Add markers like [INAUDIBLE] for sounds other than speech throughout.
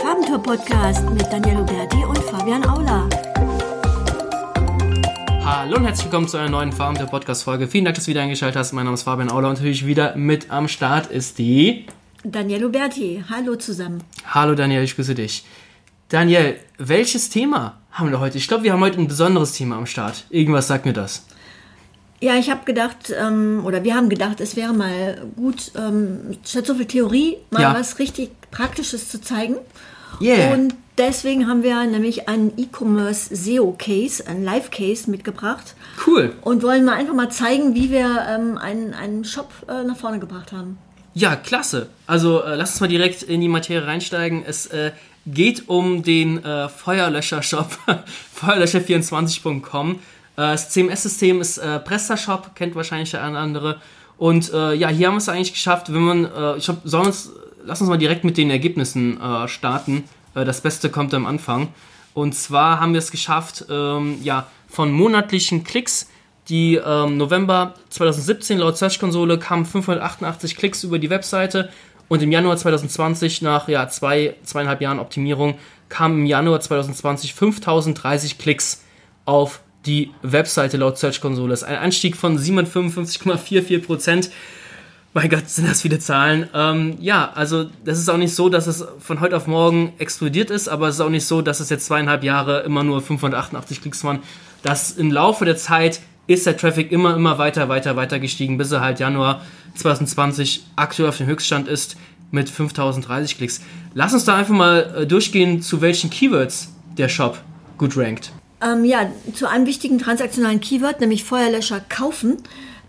Farbentour-Podcast mit Daniel Huberti und Fabian Aula. Hallo und herzlich willkommen zu einer neuen Farbentour-Podcast-Folge. Vielen Dank, dass du wieder eingeschaltet hast. Mein Name ist Fabian Aula und natürlich wieder mit am Start ist die... Daniel Huberti, hallo zusammen. Hallo Daniel, ich grüße dich. Daniel, welches Thema haben wir heute? Ich glaube, wir haben heute ein besonderes Thema am Start. Irgendwas sagt mir das. Ja, ich habe gedacht, ähm, oder wir haben gedacht, es wäre mal gut, ähm, statt so viel Theorie, mal Ja. was richtig Praktisches zu zeigen. Yeah. Und deswegen haben wir nämlich einen E-Commerce SEO-Case, einen Live-Case mitgebracht Cool. und wollen mal einfach mal zeigen, wie wir ähm, einen, einen Shop äh, nach vorne gebracht haben. Ja, klasse. Also äh, lass uns mal direkt in die Materie reinsteigen. Es äh, geht um den äh, Feuerlöscher-Shop, [LAUGHS] feuerlöscher24.com. Äh, das CMS-System ist äh, PrestaShop, kennt wahrscheinlich der eine andere. Und ja, hier haben wir es eigentlich geschafft, wenn man, ich hab, sollen wir uns, lass uns mal direkt mit den Ergebnissen äh, starten. Äh, das Beste kommt am Anfang. Und zwar haben wir es geschafft, ähm, ja, von monatlichen Klicks die ähm, November 2017 laut Search Konsole kamen 588 Klicks über die Webseite und im Januar 2020 nach ja, zwei, zweieinhalb Jahren Optimierung kamen im Januar 2020 5030 Klicks auf die Webseite laut Search Konsole. Das ist ein Anstieg von 755,44 Prozent. Mein Gott, sind das viele Zahlen. Ähm, ja, also das ist auch nicht so, dass es von heute auf morgen explodiert ist, aber es ist auch nicht so, dass es jetzt zweieinhalb Jahre immer nur 588 Klicks waren. Das im Laufe der Zeit ist der Traffic immer, immer weiter, weiter, weiter gestiegen, bis er halt Januar 2020 aktuell auf dem Höchststand ist mit 5030 Klicks. Lass uns da einfach mal äh, durchgehen, zu welchen Keywords der Shop gut rankt. Ähm, ja, zu einem wichtigen transaktionalen Keyword, nämlich Feuerlöscher kaufen,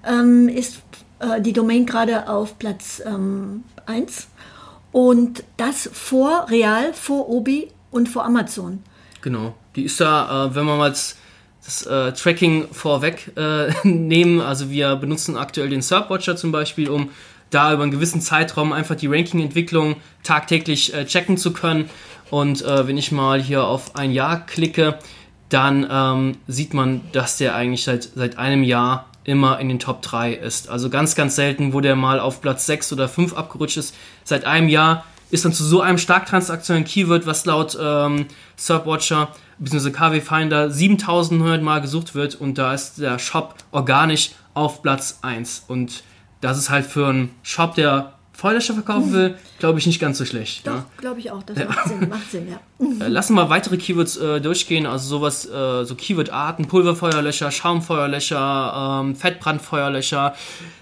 ähm, ist äh, die Domain gerade auf Platz ähm, 1. Und das vor Real, vor Obi und vor Amazon. Genau. Die ist da, äh, wenn wir mal das, das äh, Tracking vorweg äh, [LAUGHS] nehmen, also wir benutzen aktuell den Surfwatcher zum Beispiel, um da über einen gewissen Zeitraum einfach die Ranking-Entwicklung tagtäglich äh, checken zu können. Und äh, wenn ich mal hier auf ein Jahr klicke, dann ähm, sieht man, dass der eigentlich seit, seit einem Jahr immer in den Top 3 ist. Also ganz, ganz selten, wo der mal auf Platz 6 oder 5 abgerutscht ist. Seit einem Jahr ist dann zu so einem stark transaktionellen Keyword, was laut ähm, Surfwatcher bzw. KW Finder 7900 Mal gesucht wird und da ist der Shop organisch auf Platz 1. Und das ist halt für einen Shop, der Feuerlöscher verkaufen will, glaube ich nicht ganz so schlecht. Doch, Ja. glaube ich auch. Das macht Sinn, macht Sinn, ja. [LAUGHS] Äh, Lassen wir weitere Keywords äh, durchgehen, also sowas, äh, so Keyword-Arten, Pulverfeuerlöscher, Schaumfeuerlöscher, ähm, Fettbrandfeuerlöscher.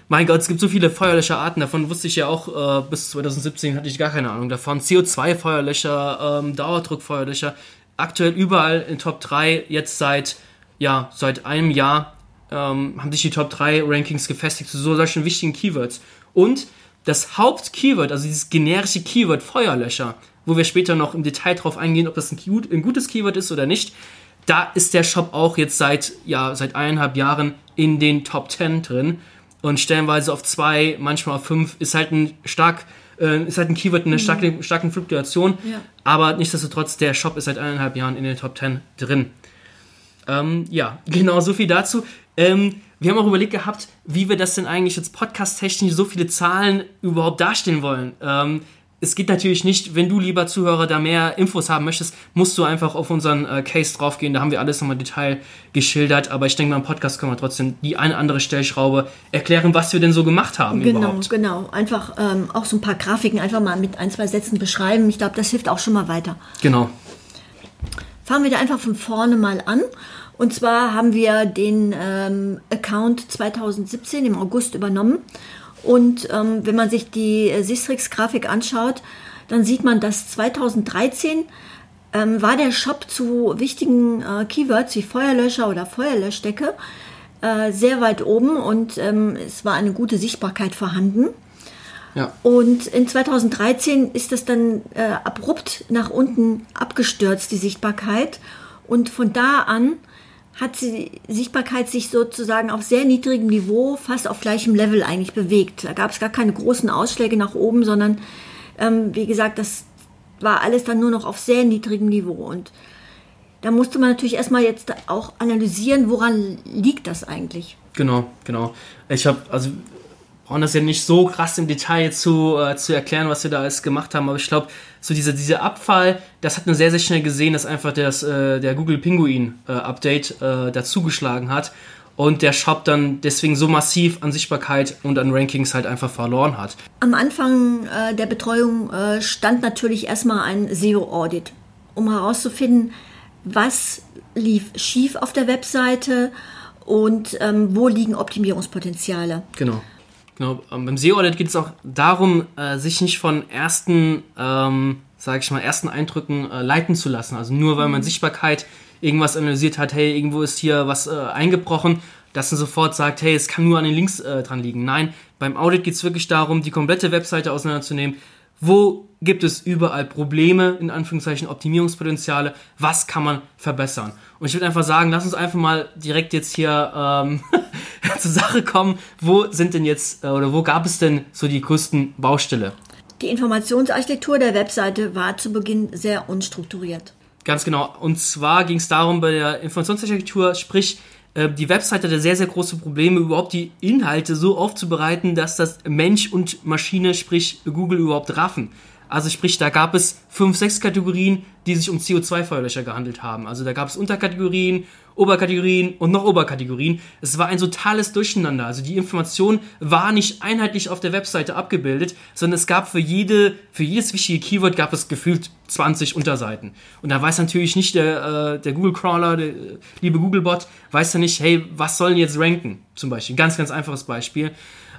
Mein Gott, es gibt so viele Feuerlöcherarten, davon wusste ich ja auch, äh, bis 2017 hatte ich gar keine Ahnung davon. CO2-Feuerlöcher, ähm, Dauerdruckfeuerlöcher, aktuell überall in Top 3, jetzt seit, ja, seit einem Jahr ähm, haben sich die Top 3 Rankings gefestigt zu so solchen wichtigen Keywords. Und das Hauptkeyword, also dieses generische Keyword Feuerlöscher, wo wir später noch im Detail drauf eingehen, ob das ein, ein gutes Keyword ist oder nicht, da ist der Shop auch jetzt seit, ja, seit eineinhalb Jahren in den Top 10 drin und stellenweise auf zwei, manchmal auf fünf, ist halt ein stark, äh, ist halt ein Keyword in einer starken, starken Fluktuation, Ja. aber nichtsdestotrotz, der Shop ist seit eineinhalb Jahren in den Top 10 drin. Ähm, ja, genau, so viel dazu. Ähm, wir haben auch überlegt gehabt, wie wir das denn eigentlich jetzt podcast-technisch so viele Zahlen überhaupt darstellen wollen. Ähm, es geht natürlich nicht, wenn du, lieber Zuhörer, da mehr Infos haben möchtest, musst du einfach auf unseren äh, Case draufgehen. Da haben wir alles nochmal Detail geschildert. Aber ich denke mal, im Podcast können wir trotzdem die eine andere Stellschraube erklären, was wir denn so gemacht haben Genau, überhaupt. genau. Einfach ähm, auch so ein paar Grafiken einfach mal mit ein, zwei Sätzen beschreiben. Ich glaube, das hilft auch schon mal weiter. Genau. Fangen wir da einfach von vorne mal an. Und zwar haben wir den ähm, Account 2017 im August übernommen. Und ähm, wenn man sich die äh, Sistrix-Grafik anschaut, dann sieht man, dass 2013 ähm, war der Shop zu wichtigen äh, Keywords wie Feuerlöscher oder Feuerlöschdecke äh, sehr weit oben und ähm, es war eine gute Sichtbarkeit vorhanden. Ja. Und in 2013 ist das dann äh, abrupt nach unten abgestürzt, die Sichtbarkeit. Und von da an hat die Sichtbarkeit sich sozusagen auf sehr niedrigem Niveau, fast auf gleichem Level eigentlich bewegt. Da gab es gar keine großen Ausschläge nach oben, sondern ähm, wie gesagt, das war alles dann nur noch auf sehr niedrigem Niveau. Und da musste man natürlich erstmal jetzt auch analysieren, woran liegt das eigentlich. Genau, genau. Ich habe, also brauchen das ja nicht so krass im Detail zu, äh, zu erklären, was wir da alles gemacht haben, aber ich glaube, so diese, dieser Abfall, das hat man sehr, sehr schnell gesehen, dass einfach das, äh, der Google Pinguin äh, Update äh, dazugeschlagen hat und der Shop dann deswegen so massiv an Sichtbarkeit und an Rankings halt einfach verloren hat. Am Anfang äh, der Betreuung äh, stand natürlich erstmal ein SEO-Audit, um herauszufinden, was lief schief auf der Webseite und ähm, wo liegen Optimierungspotenziale. Genau. Genau, ähm, beim SEO-Audit geht es auch darum, äh, sich nicht von ersten, ähm, sage ich mal, ersten Eindrücken äh, leiten zu lassen. Also nur weil man mhm. Sichtbarkeit irgendwas analysiert hat, hey, irgendwo ist hier was äh, eingebrochen, dass man sofort sagt, hey, es kann nur an den Links äh, dran liegen. Nein, beim Audit geht es wirklich darum, die komplette Webseite auseinanderzunehmen. Wo gibt es überall Probleme, in Anführungszeichen Optimierungspotenziale? Was kann man verbessern? Und ich würde einfach sagen, lass uns einfach mal direkt jetzt hier ähm, [LAUGHS] zur Sache kommen. Wo sind denn jetzt äh, oder wo gab es denn so die größten Baustelle? Die Informationsarchitektur der Webseite war zu Beginn sehr unstrukturiert. Ganz genau. Und zwar ging es darum bei der Informationsarchitektur, sprich, äh, die Webseite hatte sehr, sehr große Probleme, überhaupt die Inhalte so aufzubereiten, dass das Mensch und Maschine, sprich Google, überhaupt raffen. Also sprich, da gab es fünf, sechs Kategorien, die sich um CO2-Feuerlöscher gehandelt haben. Also da gab es Unterkategorien, Oberkategorien und noch Oberkategorien. Es war ein totales Durcheinander. Also die Information war nicht einheitlich auf der Webseite abgebildet, sondern es gab für jede, für jedes wichtige Keyword gab es gefühlt 20 Unterseiten. Und da weiß natürlich nicht der, äh, der Google Crawler, der liebe Googlebot, weiß ja nicht, hey, was sollen jetzt ranken? Zum Beispiel. Ganz, ganz einfaches Beispiel.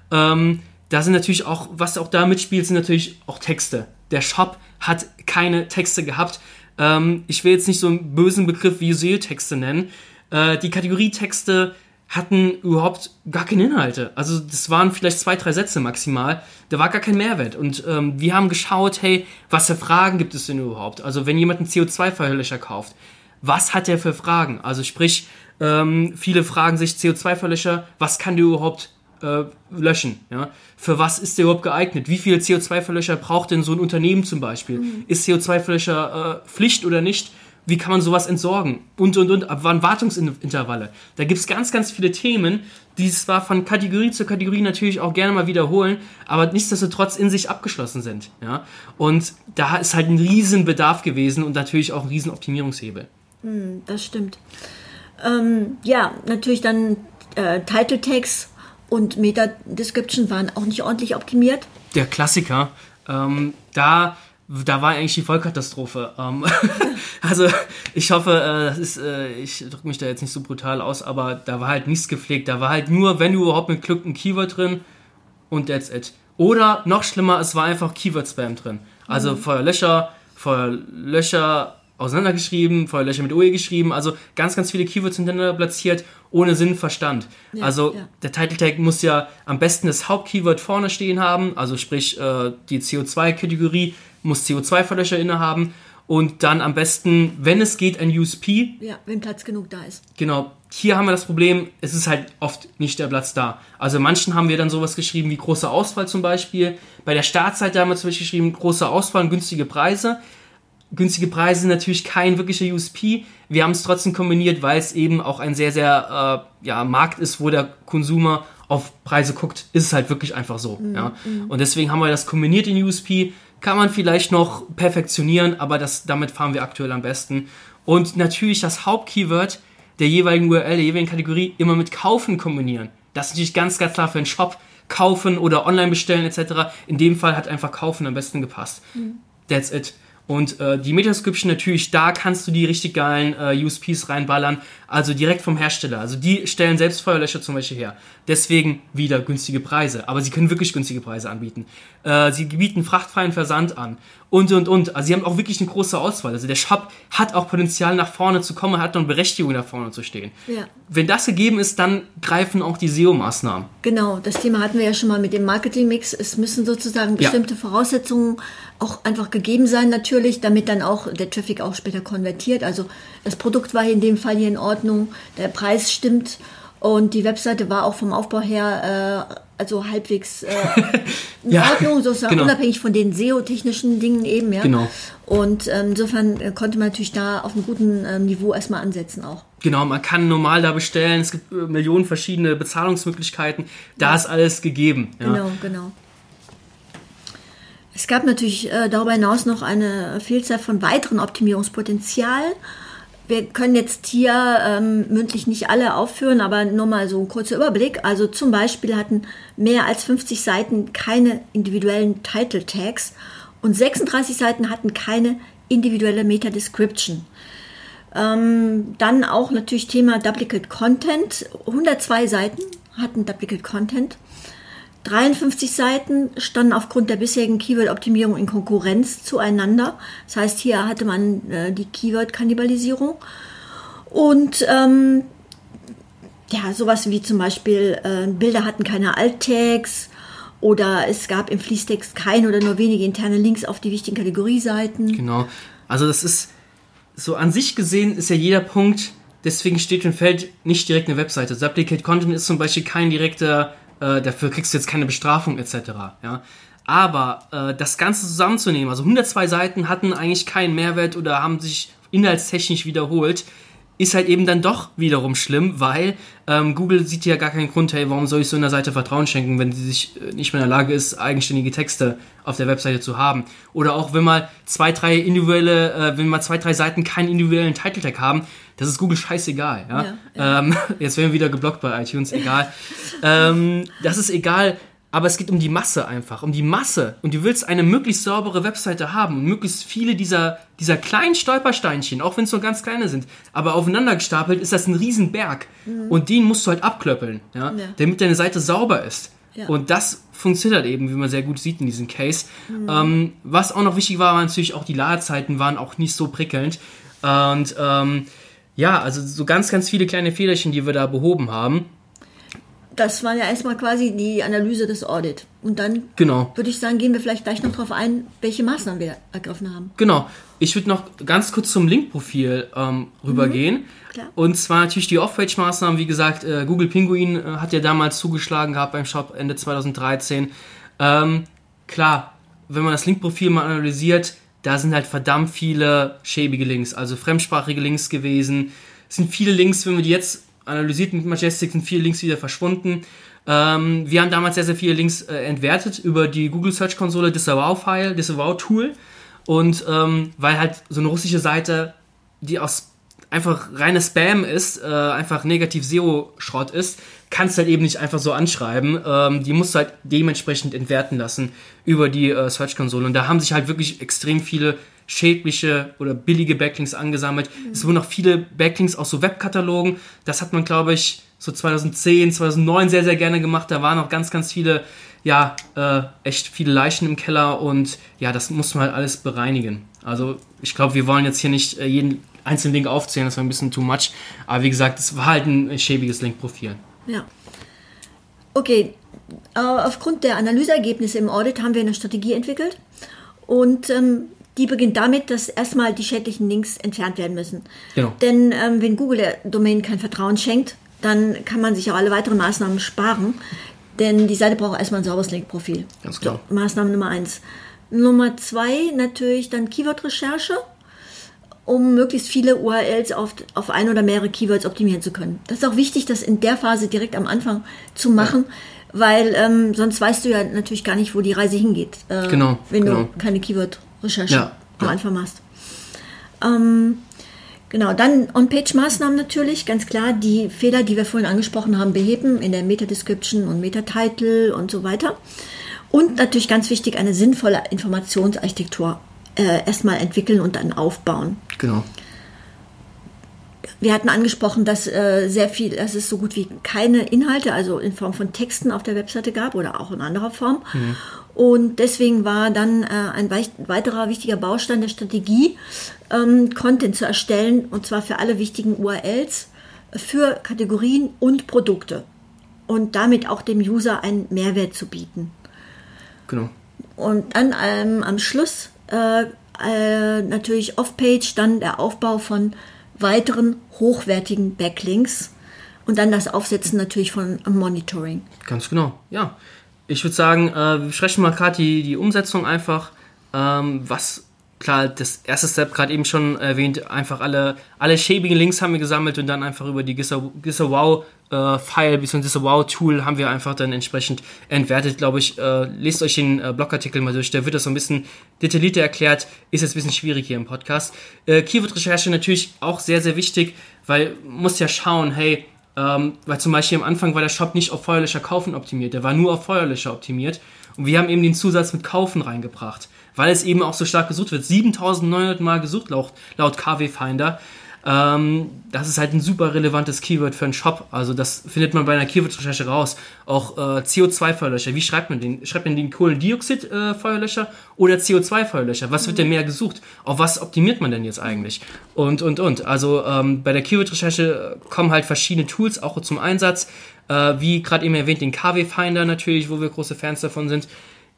Ähm, da sind natürlich auch, was auch da mitspielt, sind natürlich auch Texte. Der Shop hat keine Texte gehabt. Ähm, ich will jetzt nicht so einen bösen Begriff wie SEO-Texte nennen. Äh, die Kategorietexte hatten überhaupt gar keine Inhalte. Also das waren vielleicht zwei, drei Sätze maximal. Da war gar kein Mehrwert. Und ähm, wir haben geschaut, hey, was für Fragen gibt es denn überhaupt? Also wenn jemand einen CO2-Verlöscher kauft, was hat der für Fragen? Also sprich, ähm, viele fragen sich CO2-Verlöscher, was kann der überhaupt äh, löschen. Ja? Für was ist der überhaupt geeignet? Wie viele CO2-Verlöscher braucht denn so ein Unternehmen zum Beispiel? Mhm. Ist CO2-Verlöscher äh, Pflicht oder nicht? Wie kann man sowas entsorgen? Und, und, und. Ab wann Wartungsintervalle? Da gibt es ganz, ganz viele Themen, die zwar von Kategorie zu Kategorie natürlich auch gerne mal wiederholen, aber nichtsdestotrotz in sich abgeschlossen sind. Ja? Und da ist halt ein Riesenbedarf gewesen und natürlich auch ein Riesenoptimierungshebel. Mhm, das stimmt. Ähm, ja, natürlich dann äh, Title Tags und Meta-Description waren auch nicht ordentlich optimiert. Der Klassiker. Ähm, da, da war eigentlich die Vollkatastrophe. Ähm, [LAUGHS] also ich hoffe, äh, das ist, äh, ich drücke mich da jetzt nicht so brutal aus, aber da war halt nichts gepflegt. Da war halt nur, wenn du überhaupt mit Glück ein Keyword drin und that's it. Oder noch schlimmer, es war einfach Keyword-Spam drin. Also mhm. Feuerlöscher, Feuerlöcher auseinandergeschrieben, Feuerlöcher mit OE geschrieben, also ganz, ganz viele Keywords hintereinander platziert, ohne Sinn, Verstand. Ja, also ja. der Title Tag muss ja am besten das Hauptkeyword vorne stehen haben, also sprich äh, die CO2-Kategorie muss CO2-Verlöscher innehaben und dann am besten, wenn es geht, ein USP. Ja, wenn Platz genug da ist. Genau. Hier haben wir das Problem, es ist halt oft nicht der Platz da. Also manchen haben wir dann sowas geschrieben wie große Auswahl zum Beispiel. Bei der Startseite haben wir zum Beispiel geschrieben, große Auswahl und günstige Preise günstige Preise sind natürlich kein wirklicher USP. Wir haben es trotzdem kombiniert, weil es eben auch ein sehr, sehr äh, ja, Markt ist, wo der Konsumer auf Preise guckt, ist es halt wirklich einfach so. Mhm. Ja. Mhm. Und deswegen haben wir das kombiniert in USP. Kann man vielleicht noch perfektionieren, aber das, damit fahren wir aktuell am besten. Und natürlich das Hauptkeyword der jeweiligen URL, der jeweiligen Kategorie immer mit kaufen kombinieren. Das ist natürlich ganz, ganz klar für einen Shop. Kaufen oder online bestellen etc. In dem Fall hat einfach kaufen am besten gepasst. Mhm. That's it. Und äh, die Metascription natürlich, da kannst du die richtig geilen äh, USPs reinballern, also direkt vom Hersteller. Also die stellen selbst Feuerlöscher zum Beispiel her. Deswegen wieder günstige Preise. Aber sie können wirklich günstige Preise anbieten. Äh, sie bieten frachtfreien Versand an. Und, und, und. Also sie haben auch wirklich eine große Auswahl. Also der Shop hat auch Potenzial nach vorne zu kommen, hat noch eine Berechtigung nach vorne zu stehen. Ja. Wenn das gegeben ist, dann greifen auch die SEO-Maßnahmen. Genau, das Thema hatten wir ja schon mal mit dem Marketing-Mix. Es müssen sozusagen bestimmte ja. Voraussetzungen auch einfach gegeben sein natürlich, damit dann auch der Traffic auch später konvertiert. Also das Produkt war in dem Fall hier in Ordnung, der Preis stimmt und die Webseite war auch vom Aufbau her also halbwegs äh, [LAUGHS] in Ja, Ordnung, sozusagen genau. unabhängig von den SEO-technischen Dingen eben, ja. Genau. Und ähm, insofern äh, konnte man natürlich da auf einem guten ähm, Niveau erstmal ansetzen auch. Genau, man kann normal da bestellen. Es gibt äh, Millionen verschiedene Bezahlungsmöglichkeiten. Da ist alles gegeben. Ja. Genau, genau. Es gab natürlich äh, darüber hinaus noch eine Vielzahl von weiteren Optimierungspotenzialen. Wir können jetzt hier ähm, mündlich nicht alle aufführen, aber nur mal so ein kurzer Überblick. Also zum Beispiel hatten mehr als 50 Seiten keine individuellen Title Tags und 36 Seiten hatten keine individuelle Meta-Description. Ähm, dann auch natürlich Thema Duplicate Content. 102 Seiten hatten Duplicate Content. 53 Seiten standen aufgrund der bisherigen Keyword-Optimierung in Konkurrenz zueinander. Das heißt, hier hatte man äh, die Keyword-Kannibalisierung. Und ähm, ja, sowas wie zum Beispiel äh, Bilder hatten keine Alt-Tags oder es gab im Fließtext keine oder nur wenige interne Links auf die wichtigen Kategorieseiten. Genau. Also das ist so an sich gesehen ist ja jeder Punkt, deswegen steht und fällt nicht direkt eine Webseite. Duplicate Content ist zum Beispiel kein direkter, äh, dafür kriegst du jetzt keine Bestrafung etc. Ja. Aber äh, das Ganze zusammenzunehmen, also 102 Seiten hatten eigentlich keinen Mehrwert oder haben sich inhaltstechnisch wiederholt, ist halt eben dann doch wiederum schlimm, weil ähm, Google sieht ja gar keinen Grund, hey, warum soll ich so einer Seite Vertrauen schenken, wenn sie sich äh, nicht mehr in der Lage ist, eigenständige Texte auf der Webseite zu haben. Oder auch wenn mal zwei, drei individuelle, äh, wenn mal zwei, drei Seiten keinen individuellen Title Tag haben, das ist Google scheißegal. Ja? Ja, Ähm, [LAUGHS] jetzt werden wir wieder geblockt bei iTunes, egal. ähm, das ist egal, aber es geht um die Masse einfach, um die Masse. Und du willst eine möglichst saubere Webseite haben und möglichst viele dieser, dieser kleinen Stolpersteinchen, auch wenn es nur ganz kleine sind, aber aufeinander gestapelt ist das ein Riesenberg. Und den musst du halt abklöppeln, ja, Ja. damit deine Seite sauber ist. Ja. Und das funktioniert halt eben, wie man sehr gut sieht in diesem Case. Ähm, was auch noch wichtig war, war natürlich auch die Ladezeiten waren auch nicht so prickelnd. Und ähm, ja, also so ganz, ganz viele kleine Fehlerchen, die wir da behoben haben. Das war ja erstmal quasi die Analyse des Audit. Und dann Genau. würde ich sagen, gehen wir vielleicht gleich noch darauf ein, welche Maßnahmen wir ergriffen haben. Genau. Ich würde noch ganz kurz zum Link-Profil ähm, rübergehen. klar. Und zwar natürlich die Off-Page-Maßnahmen. Wie gesagt, äh, Google Pinguin äh, hat ja damals zugeschlagen gehabt beim Shop Ende 2013. Ähm, klar, wenn man das Link-Profil mal analysiert, da sind halt verdammt viele schäbige Links, also fremdsprachige Links gewesen. Es sind viele Links, wenn wir die jetzt analysiert mit Majestic, sind viele Links wieder verschwunden. Ähm, wir haben damals sehr, sehr viele Links äh, entwertet über die Google Search Konsole Disavow-File, Disavow-Tool. Und ähm, weil halt so eine russische Seite, die aus einfach reine Spam ist, äh, einfach negativ SEO-Schrott ist, kannst du halt eben nicht einfach so anschreiben. Ähm, die musst du halt dementsprechend entwerten lassen über die äh, Search-Konsole. Und da haben sich halt wirklich extrem viele schädliche oder billige Backlinks angesammelt. Es wurden auch viele Backlinks aus so Webkatalogen. Das hat man, glaube ich, so 2010, 2009 sehr, sehr gerne gemacht. Da waren auch ganz, ganz viele, ja, äh, echt viele Leichen im Keller und ja, das muss man halt alles bereinigen. Also ich glaube, wir wollen jetzt hier nicht äh, jeden einzelnen Link aufzählen, das war ein bisschen too much. Aber wie gesagt, es war halt ein schäbiges Linkprofil. Ja. Okay, äh, aufgrund der Analyseergebnisse im Audit haben wir eine Strategie entwickelt und ähm, die beginnt damit, dass erstmal die schädlichen Links entfernt werden müssen. Genau. Denn ähm, wenn Google der Domain kein Vertrauen schenkt, dann kann man sich auch alle weiteren Maßnahmen sparen, denn die Seite braucht erstmal ein sauberes Linkprofil. Ganz klar. So, Maßnahme Nummer eins. Nummer zwei natürlich dann Keyword-Recherche um möglichst viele URLs auf, auf ein oder mehrere Keywords optimieren zu können. Das ist auch wichtig, das in der Phase direkt am Anfang zu machen, weil ähm, sonst weißt du ja natürlich gar nicht, wo die Reise hingeht, äh, Genau, wenn genau. du keine Keyword-Recherche Ja, am ja. Anfang machst. Ähm, genau, dann On-Page-Maßnahmen natürlich, ganz klar, die Fehler, die wir vorhin angesprochen haben, beheben in der Meta-Description und Meta-Title und so weiter. Und natürlich ganz wichtig, eine sinnvolle Informationsarchitektur äh, erstmal entwickeln und dann aufbauen. Genau. Wir hatten angesprochen, dass äh, sehr viel, dass es so gut wie keine Inhalte, also in Form von Texten auf der Webseite gab oder auch in anderer Form. Und deswegen war dann äh, ein wei- weiterer wichtiger Baustein der Strategie, ähm, Content zu erstellen, und zwar für alle wichtigen URLs, für Kategorien und Produkte. Und damit auch dem User einen Mehrwert zu bieten. Genau. Und dann ähm, am Schluss äh, äh, natürlich off-page dann der Aufbau von weiteren hochwertigen Backlinks. Und dann das Aufsetzen natürlich von Monitoring. Ganz genau, ja. Ich würde sagen, äh, wir sprechen mal gerade die, die Umsetzung einfach. Ähm, was klar, das erste Step gerade eben schon erwähnt, einfach alle, alle schäbigen Links haben wir gesammelt und dann einfach über die Wow äh, bzw. Wow Tool haben wir einfach dann entsprechend entwertet, glaube ich. Äh, lest euch den äh, Blogartikel mal durch, da wird das so ein bisschen detaillierter erklärt, ist jetzt ein bisschen schwierig hier im Podcast. Äh, Keyword-Recherche natürlich auch sehr, sehr wichtig, weil muss ja schauen, hey, ähm, weil zum Beispiel am Anfang war der Shop nicht auf Feuerlöscher kaufen optimiert, der war nur auf Feuerlöscher optimiert und wir haben eben den Zusatz mit kaufen reingebracht weil es eben auch so stark gesucht wird. 7900 Mal gesucht laut, laut KW Finder. Ähm, das ist halt ein super relevantes Keyword für einen Shop. Also das findet man bei einer Keyword-Recherche raus. Auch äh, CO2-Feuerlöscher. Wie schreibt man den? Schreibt man den Kohlendioxid-Feuerlöscher äh, oder CO2-Feuerlöscher? Was wird denn mehr gesucht? Auf was optimiert man denn jetzt eigentlich? Und, und, und. Also ähm, bei der Keyword-Recherche kommen halt verschiedene Tools auch zum Einsatz. Äh, wie gerade eben erwähnt, den KW Finder natürlich, wo wir große Fans davon sind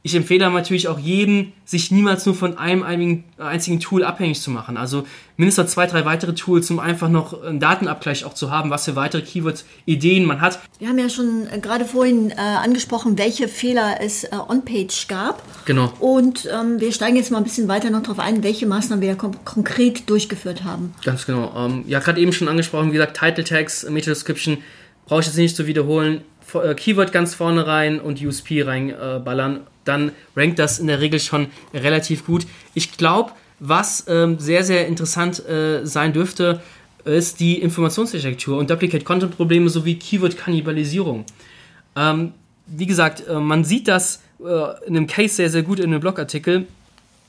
ich empfehle natürlich auch jedem, sich niemals nur von einem einzigen Tool abhängig zu machen. Also mindestens zwei, drei weitere Tools, um einfach noch einen Datenabgleich auch zu haben, was für weitere Keywords-Ideen man hat. Wir haben ja schon äh, gerade vorhin äh, angesprochen, welche Fehler es äh, on-page gab. Genau. Und ähm, wir steigen jetzt mal ein bisschen weiter noch darauf ein, welche Maßnahmen wir konkret durchgeführt haben. Ganz genau. Ähm, ja, gerade eben schon angesprochen, wie gesagt, Title Tags, Meta Description, brauche ich jetzt nicht zu wiederholen. Äh, Keyword ganz vorne rein und USP reinballern. Dann rankt das in der Regel schon relativ gut. Ich glaube, was ähm, sehr, sehr interessant äh, sein dürfte, ist die Informationsdetektur und Duplicate-Content-Probleme sowie Keyword-Kannibalisierung. Ähm, wie gesagt, äh, man sieht das in einem Case sehr, sehr gut in einem Blogartikel.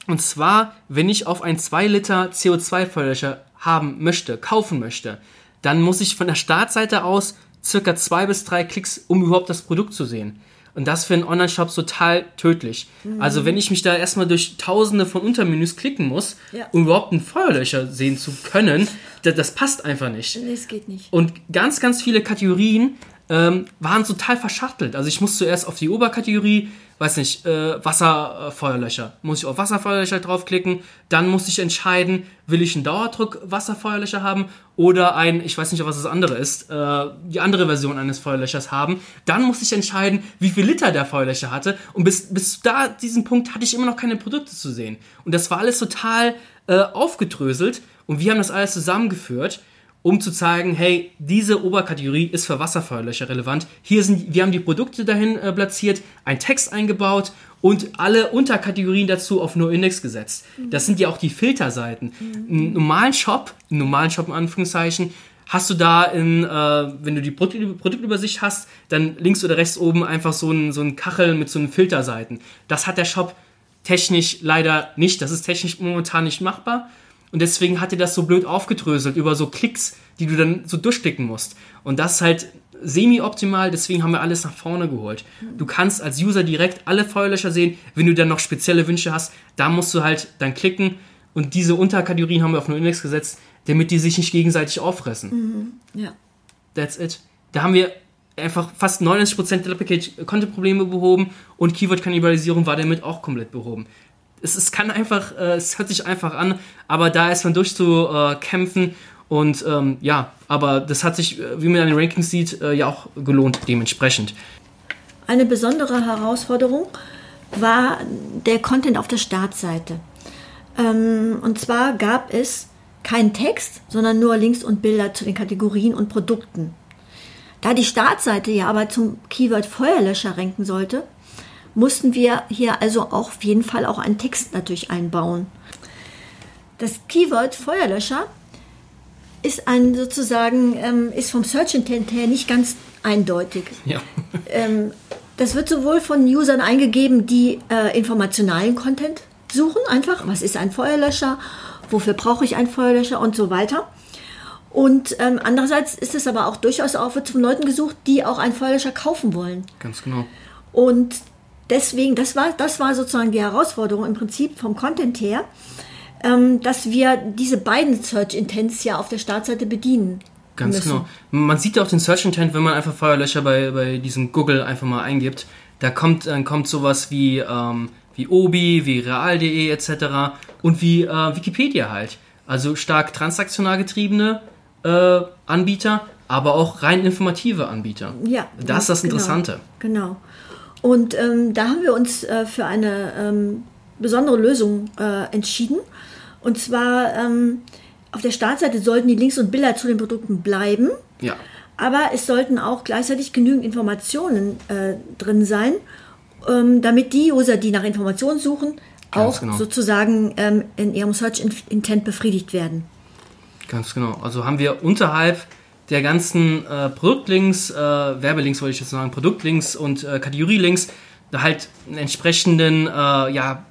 Und zwar, wenn ich auf ein 2 Liter CO2-Feuerlöscher haben möchte, kaufen möchte, dann muss ich von der Startseite aus circa zwei bis drei Klicks, um überhaupt das Produkt zu sehen. Und das für einen Online-Shop total tödlich. Mhm. Also wenn ich mich da erstmal durch tausende von Untermenüs klicken muss, ja. um überhaupt einen Feuerlöcher sehen zu können, das, das passt einfach nicht. Nee, es geht nicht. Und ganz, ganz viele Kategorien ähm, waren total verschachtelt. Also ich muss zuerst auf die Oberkategorie, weiß nicht, äh, Wasserfeuerlöcher. Muss ich auf Wasserfeuerlöcher draufklicken, dann muss ich entscheiden, will ich einen Dauerdruck Wasserfeuerlöcher haben oder ein, ich weiß nicht, was das andere ist, äh, die andere Version eines Feuerlöchers haben. Dann muss ich entscheiden, wie viel Liter der Feuerlöcher hatte und bis, bis da diesen Punkt hatte ich immer noch keine Produkte zu sehen. Und das war alles total äh, aufgedröselt und wir haben das alles zusammengeführt um zu zeigen, hey, diese Oberkategorie ist für Wasserfeuerlöcher relevant. Hier sind, wir haben die Produkte dahin äh, platziert, ein Text eingebaut und alle Unterkategorien dazu auf No Index gesetzt. Mhm. Das sind ja auch die Filterseiten. Mhm. Im normalen Shop, im normalen Shop in Anführungszeichen, hast du da in, äh, wenn du die Produktübersicht hast, dann links oder rechts oben einfach so ein, so ein Kachel mit so einen Filterseiten. Das hat der Shop technisch leider nicht. Das ist technisch momentan nicht machbar. Und deswegen hat er das so blöd aufgedröselt über so Klicks, die du dann so durchklicken musst. Und das ist halt semi-optimal, deswegen haben wir alles nach vorne geholt. Du kannst als User direkt alle Feuerlöscher sehen. Wenn du dann noch spezielle Wünsche hast, da musst du halt dann klicken. Und diese Unterkategorien haben wir auf einen Index gesetzt, damit die sich nicht gegenseitig auffressen. Mhm. Ja. That's it. Da haben wir einfach fast 99% der Duplicate-Content-Probleme behoben und Keyword-Kannibalisierung war damit auch komplett behoben es, es kann einfach, äh, es hört sich einfach an, aber da ist man durchzukämpfen und ähm, ja, aber das hat sich, äh, wie man an den Rankings sieht, äh, ja auch gelohnt dementsprechend. Eine besondere Herausforderung war der Content auf der Startseite. Ähm, und zwar gab es keinen Text, sondern nur Links und Bilder zu den Kategorien und Produkten. Da die Startseite ja aber zum Keyword Feuerlöscher ranken sollte, mussten wir hier also auch auf jeden Fall auch einen Text natürlich einbauen. Das Keyword Feuerlöscher ist ein sozusagen, ähm, ist vom Search Intent her nicht ganz eindeutig. Ja. Ähm, das wird sowohl von Usern eingegeben, die äh, informationalen Content suchen, einfach, was ist ein Feuerlöscher, wofür brauche ich einen Feuerlöscher und so weiter. Und ähm, andererseits ist es aber auch durchaus auch von Leuten gesucht, die auch einen Feuerlöscher kaufen wollen. Ganz genau. Und deswegen, das war, das war sozusagen die Herausforderung im Prinzip vom Content her, ähm, dass wir diese beiden Search Intents ja auf der Startseite bedienen. Ganz müssen. genau. Man sieht ja auch den Search Intent, wenn man einfach Feuerlöscher bei, bei diesem Google einfach mal eingibt. Da kommt, dann kommt sowas wie, ähm, wie Obi, wie real.de etc. und wie äh, Wikipedia halt. Also stark transaktional getriebene äh, Anbieter aber auch rein informative Anbieter. Ja. Das ist das genau, Interessante. Genau. Und ähm, da haben wir uns äh, für eine ähm, besondere Lösung äh, entschieden. Und zwar ähm, auf der Startseite sollten die Links und Bilder zu den Produkten bleiben. Ja. Aber es sollten auch gleichzeitig genügend Informationen äh, drin sein, ähm, damit die User, die nach Informationen suchen, Ganz auch genau. sozusagen ähm, in ihrem Search Intent befriedigt werden. Ganz genau. Also haben wir unterhalb der ganzen äh, Produktlinks, äh, Werbelinks wollte ich jetzt sagen, Produktlinks und äh, Kategorielinks, da halt einen entsprechenden, äh, ja,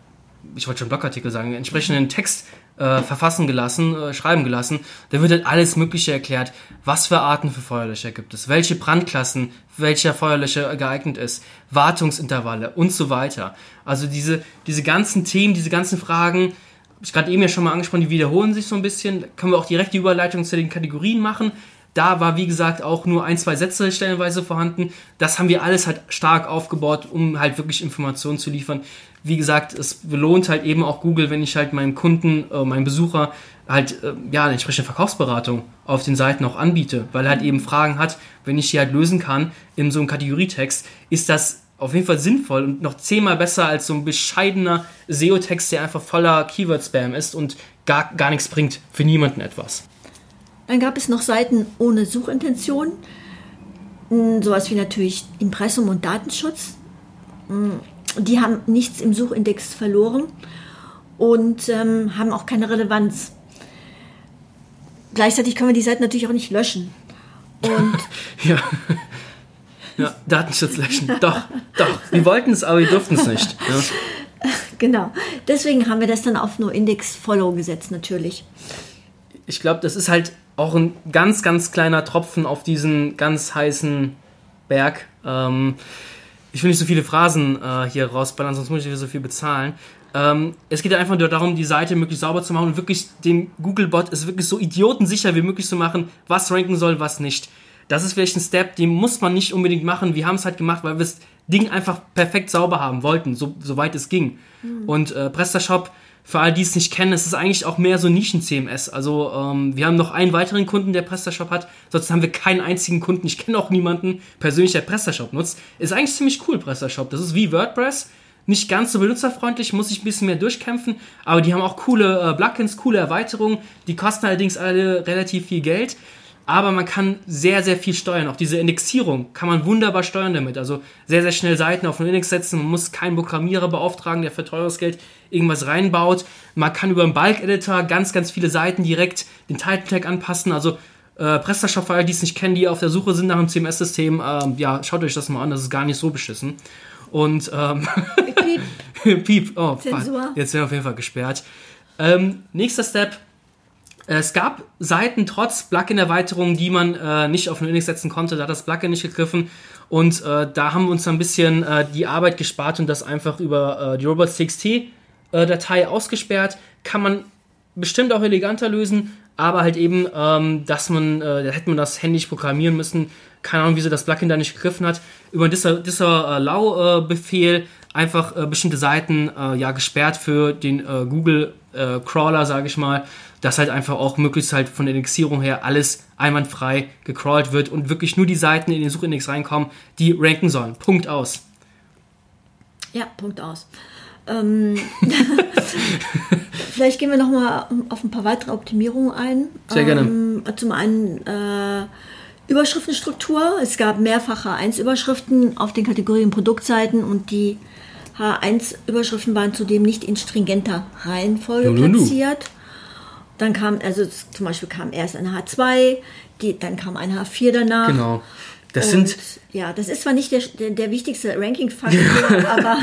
ich wollte schon Blogartikel sagen, einen entsprechenden Text äh, verfassen gelassen, äh, schreiben gelassen. Da wird halt alles Mögliche erklärt. Was für Arten für Feuerlöscher gibt es? Welche Brandklassen, welcher Feuerlöscher geeignet ist? Wartungsintervalle und so weiter. Also diese, diese ganzen Themen, diese ganzen Fragen, ich gerade eben ja schon mal angesprochen, die wiederholen sich so ein bisschen. Da können wir auch direkt die Überleitung zu den Kategorien machen. Da war, wie gesagt, auch nur ein, zwei Sätze stellenweise vorhanden. Das haben wir alles halt stark aufgebaut, um halt wirklich Informationen zu liefern. Wie gesagt, es belohnt halt eben auch Google, wenn ich halt meinem Kunden, äh, meinem Besucher halt, äh, ja, eine entsprechende Verkaufsberatung auf den Seiten auch anbiete, weil er halt eben Fragen hat, wenn ich die halt lösen kann in so einem Kategorietext, ist das auf jeden Fall sinnvoll und noch zehnmal besser als so ein bescheidener SEO-Text, der einfach voller Keyword-Spam ist und gar, gar nichts bringt, für niemanden etwas. Dann gab es noch Seiten ohne Suchintention, Mm, sowas wie natürlich Impressum und Datenschutz. Mm, Die haben nichts im Suchindex verloren und ähm, haben auch keine Relevanz. Gleichzeitig können wir die Seiten natürlich auch nicht löschen. Und [LAUGHS] Ja. Ja, Datenschutz löschen. Doch, doch. Wir wollten es, aber wir durften es nicht. Ja. [LAUGHS] genau, deswegen haben wir das dann auf No Index Follow gesetzt natürlich. Ich glaube, das ist halt auch ein ganz, ganz kleiner Tropfen auf diesen ganz heißen Berg. Ähm, ich will nicht so viele Phrasen äh, hier rausballern, sonst muss ich wieder so viel bezahlen. Ähm, es geht einfach nur darum, die Seite möglichst sauber zu machen und wirklich den Googlebot ist wirklich so idiotensicher wie möglich zu machen, was ranken soll, was nicht. Das ist vielleicht ein Step, den muss man nicht unbedingt machen. Wir haben es halt gemacht, weil wir das Ding einfach perfekt sauber haben wollten, so, soweit es ging. Und äh, PrestaShop, für all die es nicht kennen, es ist eigentlich auch mehr so Nischen-CMS. Also ähm, wir haben noch einen weiteren Kunden, der PrestaShop hat. Sonst haben wir keinen einzigen Kunden. Ich kenne auch niemanden persönlich, der PrestaShop nutzt. Ist eigentlich ziemlich cool, PrestaShop. Das ist wie WordPress. Nicht ganz so benutzerfreundlich, muss ich ein bisschen mehr durchkämpfen. Aber die haben auch coole äh, Plugins, coole Erweiterungen. Die kosten allerdings alle relativ viel Geld. Aber man kann sehr, sehr viel steuern. Auch diese Indexierung kann man wunderbar steuern damit. Also sehr, sehr schnell Seiten auf den Index setzen. Man muss keinen Programmierer beauftragen, der für teures Geld irgendwas reinbaut. Man kann über einen Bulk-Editor ganz, ganz viele Seiten direkt den Title-Tag anpassen. Also äh, für alle, die es nicht kennen, die auf der Suche sind nach einem CMS-System, ähm, ja, schaut euch das mal an. Das ist gar nicht so beschissen. Und ähm, Piep, [LAUGHS] Piep, oh, Zensur. jetzt werden wir auf jeden Fall gesperrt. Ähm, nächster Step. Es gab Seiten trotz Plugin-Erweiterungen, die man äh, nicht auf den Index setzen konnte. Da hat das Plugin nicht gegriffen. Und äh, da haben wir uns ein bisschen äh, die Arbeit gespart und das einfach über äh, Robots.txt-Datei ausgesperrt. Kann man bestimmt auch eleganter lösen, aber halt eben, ähm, dass man, äh, da hätte man das händisch programmieren müssen. Keine Ahnung, wieso das Plugin da nicht gegriffen hat. Über dieser, dieser äh, Lau-Befehl einfach äh, bestimmte Seiten äh, ja gesperrt für den äh, Google äh, Crawler, sage ich mal, dass halt einfach auch möglichst halt von der Indexierung her alles einwandfrei gecrawlt wird und wirklich nur die Seiten in den Suchindex reinkommen, die ranken sollen. Punkt aus. Ja, Punkt aus. Ähm, [LAUGHS] vielleicht gehen wir noch mal auf ein paar weitere Optimierungen ein. Sehr gerne. Ähm, zum einen äh, Überschriftenstruktur. Es gab mehrfach H1-Überschriften auf den Kategorien Produktseiten und die H1-Überschriften waren zudem nicht in stringenter Reihenfolge nu. platziert. Dann kam, also zum Beispiel kam erst eine H2, die, dann kam eine H4 danach. Genau. Das Und, sind ja, das ist zwar nicht der, der, der wichtigste Ranking-Faktor, aber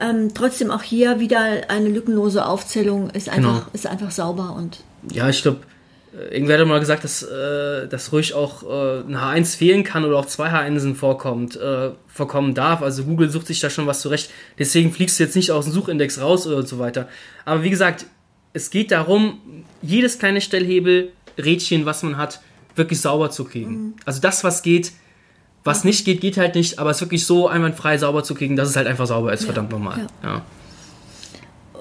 ähm, trotzdem auch hier wieder eine lückenlose Aufzählung ist einfach, Genau. ist einfach sauber und Ja, ich glaube, irgendwer hat mal gesagt, dass, äh, dass ruhig auch äh, ein H1 fehlen kann oder auch zwei H1 vorkommt, äh, vorkommen darf. Also Google sucht sich da schon was zurecht. Deswegen fliegst du jetzt nicht aus dem Suchindex raus oder so weiter. Aber wie gesagt, es geht darum, jedes kleine Stellhebel, Rädchen, was man hat, wirklich sauber zu kriegen. Also das, was geht, was nicht geht, geht halt nicht, aber es wirklich so einwandfrei sauber zu kriegen, dass es halt einfach sauber ist, verdammt nochmal. ja. Ja.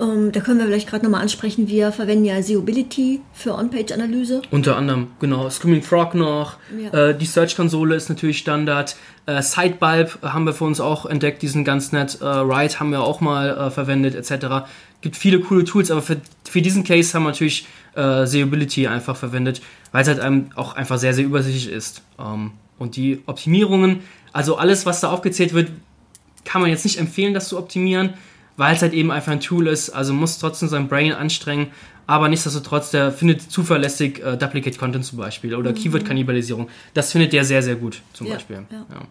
Ähm, da können wir vielleicht gerade nochmal ansprechen, wir verwenden ja Seeability für On-Page-Analyse. Unter anderem, genau. Screaming Frog noch. Ja. Äh, die Search-Konsole ist natürlich Standard. Äh, Sidebulb haben wir für uns auch entdeckt, die sind ganz nett. Äh, Ride haben wir auch mal äh, verwendet, etc. Gibt viele coole Tools, aber für, für diesen Case haben wir natürlich äh, Seeability einfach verwendet, weil es halt einem auch einfach sehr, sehr übersichtlich ist. Ähm, und die Optimierungen, also alles, was da aufgezählt wird, kann man jetzt nicht empfehlen, das zu optimieren, weil es halt eben einfach ein Tool ist. Also muss trotzdem sein Brain anstrengen, aber nichtsdestotrotz, der findet zuverlässig äh, Duplicate Content zum Beispiel oder Keyword-Kannibalisierung. Das findet der sehr, sehr gut zum Ja, Beispiel. ja. Ja.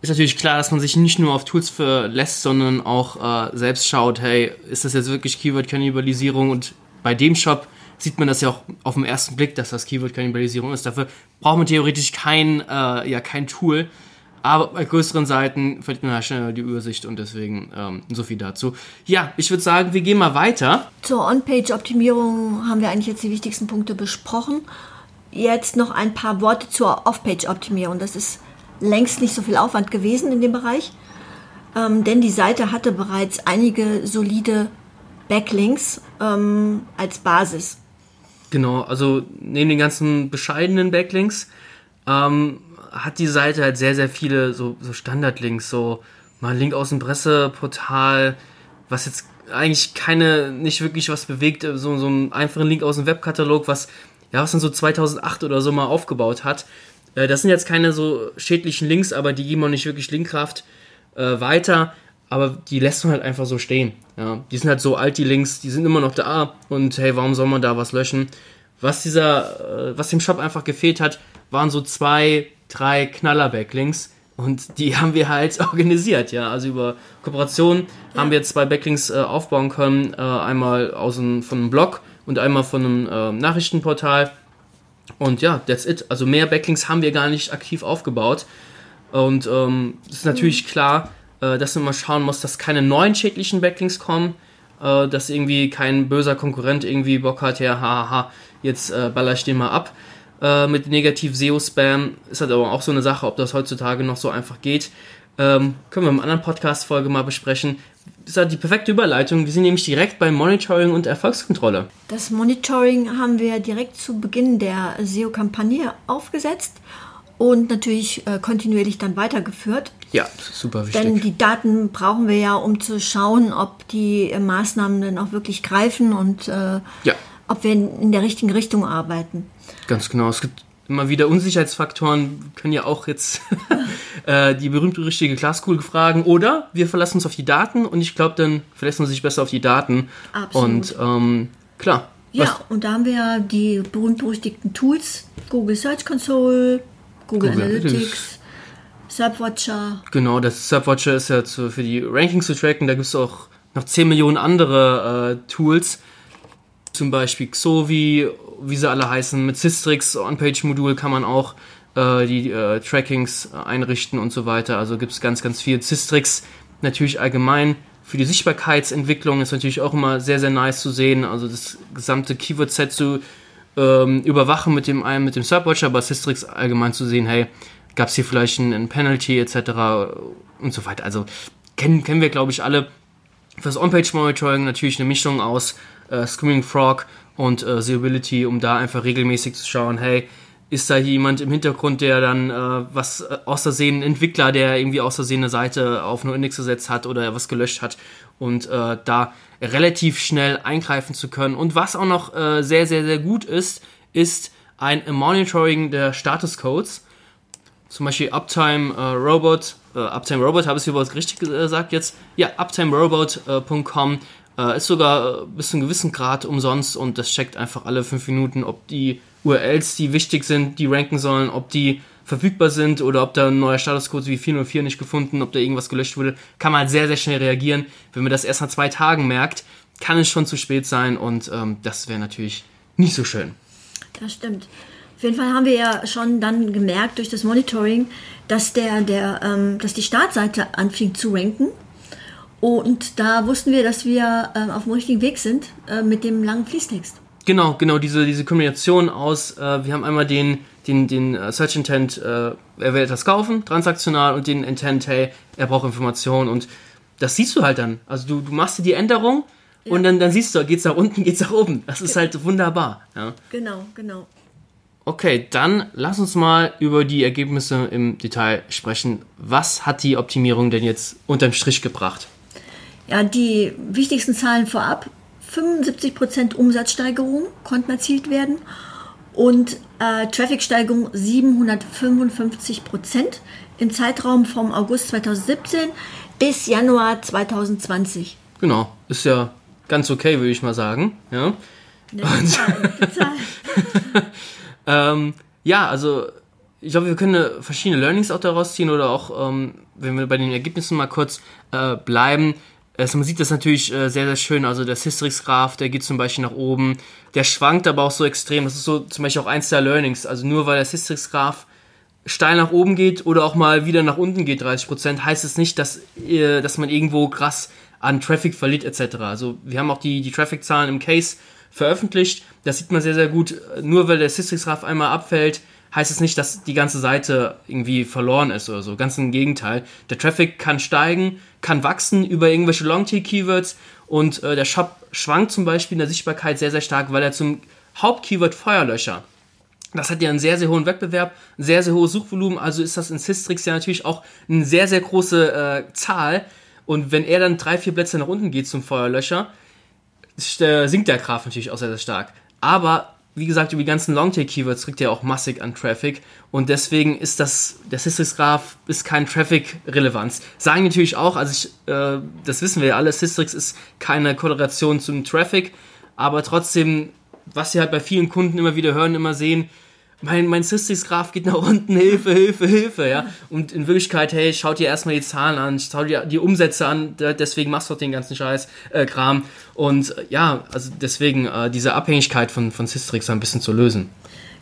Ist natürlich klar, dass man sich nicht nur auf Tools verlässt, sondern auch äh, selbst schaut, hey, ist das jetzt wirklich Keyword-Kannibalisierung? Und bei dem Shop sieht man das ja auch auf den ersten Blick, dass das Keyword-Kannibalisierung ist. Dafür braucht man theoretisch kein, äh, ja, kein Tool. Aber bei größeren Seiten verliert man halt schneller die Übersicht und deswegen ähm, so viel dazu. Ja, ich würde sagen, wir gehen mal weiter. Zur On-Page-Optimierung haben wir eigentlich jetzt die wichtigsten Punkte besprochen. Jetzt noch ein paar Worte zur Off-Page-Optimierung. Das ist längst nicht so viel Aufwand gewesen in dem Bereich, ähm, denn die Seite hatte bereits einige solide Backlinks ähm, als Basis. Genau, also neben den ganzen bescheidenen Backlinks ähm, hat die Seite halt sehr, sehr viele so, so Standardlinks, so mal Link aus dem Presseportal, was jetzt eigentlich keine, nicht wirklich was bewegt, so, so einen einfachen Link aus dem Webkatalog, was, ja, was dann so 2008 oder so mal aufgebaut hat. Äh, das sind jetzt keine so schädlichen Links, aber die geben auch nicht wirklich Linkkraft äh, weiter, aber die lässt man halt einfach so stehen. Ja, die sind halt so alt, die Links, die sind immer noch da und hey, warum soll man da was löschen? Was dieser, äh, was dem Shop einfach gefehlt hat, waren so zwei, drei Knaller-Backlinks und die [LAUGHS] haben wir halt organisiert, ja. Also über Kooperation haben wir zwei Backlinks äh, aufbauen können, äh, einmal aus einem, von einem Blog und einmal von einem äh, Nachrichtenportal. Und ja, that's it. Also mehr Backlinks haben wir gar nicht aktiv aufgebaut. Und ähm, es ist natürlich klar, äh, dass man mal schauen muss, dass keine neuen schädlichen Backlinks kommen, äh, dass irgendwie kein böser Konkurrent irgendwie Bock hat, ja, haha, jetzt äh, baller ich den mal ab. Äh, mit negativ SEO-Spam ist halt aber auch so eine Sache, ob das heutzutage noch so einfach geht. Ähm, können wir einer anderen Podcast-Folge mal besprechen. Das ist halt die perfekte Überleitung. Wir sind nämlich direkt beim Monitoring und Erfolgskontrolle. Das Monitoring haben wir direkt zu Beginn der SEO-Kampagne aufgesetzt und natürlich äh, kontinuierlich dann weitergeführt. Ja, super wichtig. Denn die Daten brauchen wir ja, um zu schauen, ob die äh, Maßnahmen dann auch wirklich greifen und äh, ja, ob wir in, der richtigen Richtung arbeiten. ganz genau. Es gibt immer wieder Unsicherheitsfaktoren. Wir können ja auch jetzt [LAUGHS] äh, die berühmte richtige Glaskugel fragen. Oder wir verlassen uns auf die Daten und ich glaube, dann verlässt man sich besser auf die Daten. Absolut. Und ähm, klar. Ja, und da haben wir ja die berühmt-berüchtigten Tools, Google Search Console, Google, Google Analytics, Analytics. Subwatcher. Genau, das Subwatcher ist ja zu, für die Rankings zu tracken. Da gibt es auch noch 10 Millionen andere äh, Tools. Zum Beispiel Xovi, wie sie alle heißen. Mit Systrix On-Page-Modul kann man auch äh, die äh, Trackings einrichten und so weiter. Also gibt es ganz, ganz viel. Systrix natürlich allgemein für die Sichtbarkeitsentwicklung ist natürlich auch immer sehr, sehr nice zu sehen. Also das gesamte Keyword-Set zu ähm, überwachen mit dem einen, mit dem Subwatcher, aber Systrix allgemein zu sehen, hey, gab es hier vielleicht ein, ein Penalty etc. und so weiter. Also kennen, kennen wir, glaube ich, alle. Fürs On-Page-Monitoring natürlich eine Mischung aus äh, Screaming Frog und äh, Seeability, um da einfach regelmäßig zu schauen, hey, ist da jemand im Hintergrund, der dann äh, was äh, aus ein Entwickler, der irgendwie aus eine Seite auf einen Index gesetzt hat oder was gelöscht hat und äh, da relativ schnell eingreifen zu können. Und was auch noch äh, sehr, sehr, sehr gut ist, ist ein Monitoring der Statuscodes. Zum Beispiel Uptime äh, Robot, äh, Uptime Robot, habe ich es überhaupt richtig gesagt jetzt? Ja, uptimerobot.com äh, ist sogar äh, bis zu einem gewissen Grad umsonst und das checkt einfach alle fünf Minuten, ob die URLs, die wichtig sind, die ranken sollen, ob die verfügbar sind oder ob da ein neuer Statuscode wie 404 nicht gefunden, ob da irgendwas gelöscht wurde, kann man halt sehr, sehr schnell reagieren. Wenn man das erst nach zwei Tagen merkt, kann es schon zu spät sein und ähm, das wäre natürlich nicht so schön. Das stimmt. Auf jeden Fall haben wir ja schon dann gemerkt durch das Monitoring, dass, der, der, ähm, dass die Startseite anfing zu ranken. Und da wussten wir, dass wir ähm, auf dem richtigen Weg sind äh, mit dem langen Fließtext. Genau, genau, diese, diese Kombination aus, äh, wir haben einmal den, den, den äh, Search Intent, äh, er will etwas kaufen, transaktional, und den Intent, hey, er braucht Informationen und das siehst du halt dann. Also du, du machst dir die Änderung und dann, dann siehst du, geht's nach unten, geht's nach oben. Das ist halt wunderbar. Ja. Genau, genau. Okay, dann lass uns mal über die Ergebnisse im Detail sprechen. Was hat die Optimierung denn jetzt unterm Strich gebracht? Ja, die wichtigsten Zahlen vorab. 75% Umsatzsteigerung konnten erzielt werden und äh, Traffic-Steigerung 755% im Zeitraum vom August 2017 bis Januar 2020. Genau, ist ja ganz okay, würde ich mal sagen. Ja, Die Zahl, die [LAUGHS] Zahl. Ähm, ja also ich glaube, wir können verschiedene Learnings auch daraus ziehen oder auch, ähm, wenn wir bei den Ergebnissen mal kurz äh, bleiben. Also man sieht das natürlich äh, sehr, sehr schön. Also der Systrix-Graph, der geht zum Beispiel nach oben. Der schwankt aber auch so extrem. Das ist so zum Beispiel auch eins der Learnings. Also nur weil der Systrix-Graph steil nach oben geht oder auch mal wieder nach unten geht, 30%, heißt es nicht, dass, äh, dass man irgendwo krass an Traffic verliert etc. Also wir haben auch die, die Traffic-Zahlen im Case veröffentlicht. Das sieht man sehr, sehr gut. Nur weil der Systrix-Graph einmal abfällt, heißt es nicht, dass die ganze Seite irgendwie verloren ist oder so. Ganz im Gegenteil. Der Traffic kann steigen, kann wachsen über irgendwelche Long-Tail-Keywords und äh, der Shop schwankt zum Beispiel in der Sichtbarkeit sehr, sehr stark, weil er zum Hauptkeyword Feuerlöscher das hat ja einen sehr, sehr hohen Wettbewerb, ein sehr, sehr hohes Suchvolumen, also ist das in Systrix ja natürlich auch eine sehr, sehr große äh, Zahl. Und wenn er dann drei, vier Plätze nach unten geht zum Feuerlöscher, äh, sinkt der Graph natürlich auch sehr, sehr stark. Aber wie gesagt, über die ganzen Longtail-Keywords kriegt er auch massig an Traffic und deswegen ist das, der Systrix-Graph ist kein Traffic-Relevanz. Sagen natürlich auch, also ich, äh, das wissen wir ja alle, Systrix ist keine Korrelation zum Traffic, aber trotzdem, was sie halt bei vielen Kunden immer wieder hören, immer sehen, mein, mein Systrix-Graph geht nach unten, Hilfe, Hilfe, Hilfe, ja. Und in Wirklichkeit, hey, schaut dir erstmal die Zahlen an, schau dir die Umsätze an, deswegen machst du auch den ganzen Scheiß, äh, Kram. Und äh, ja, also deswegen äh, diese Abhängigkeit von, von Systrix ein bisschen zu lösen.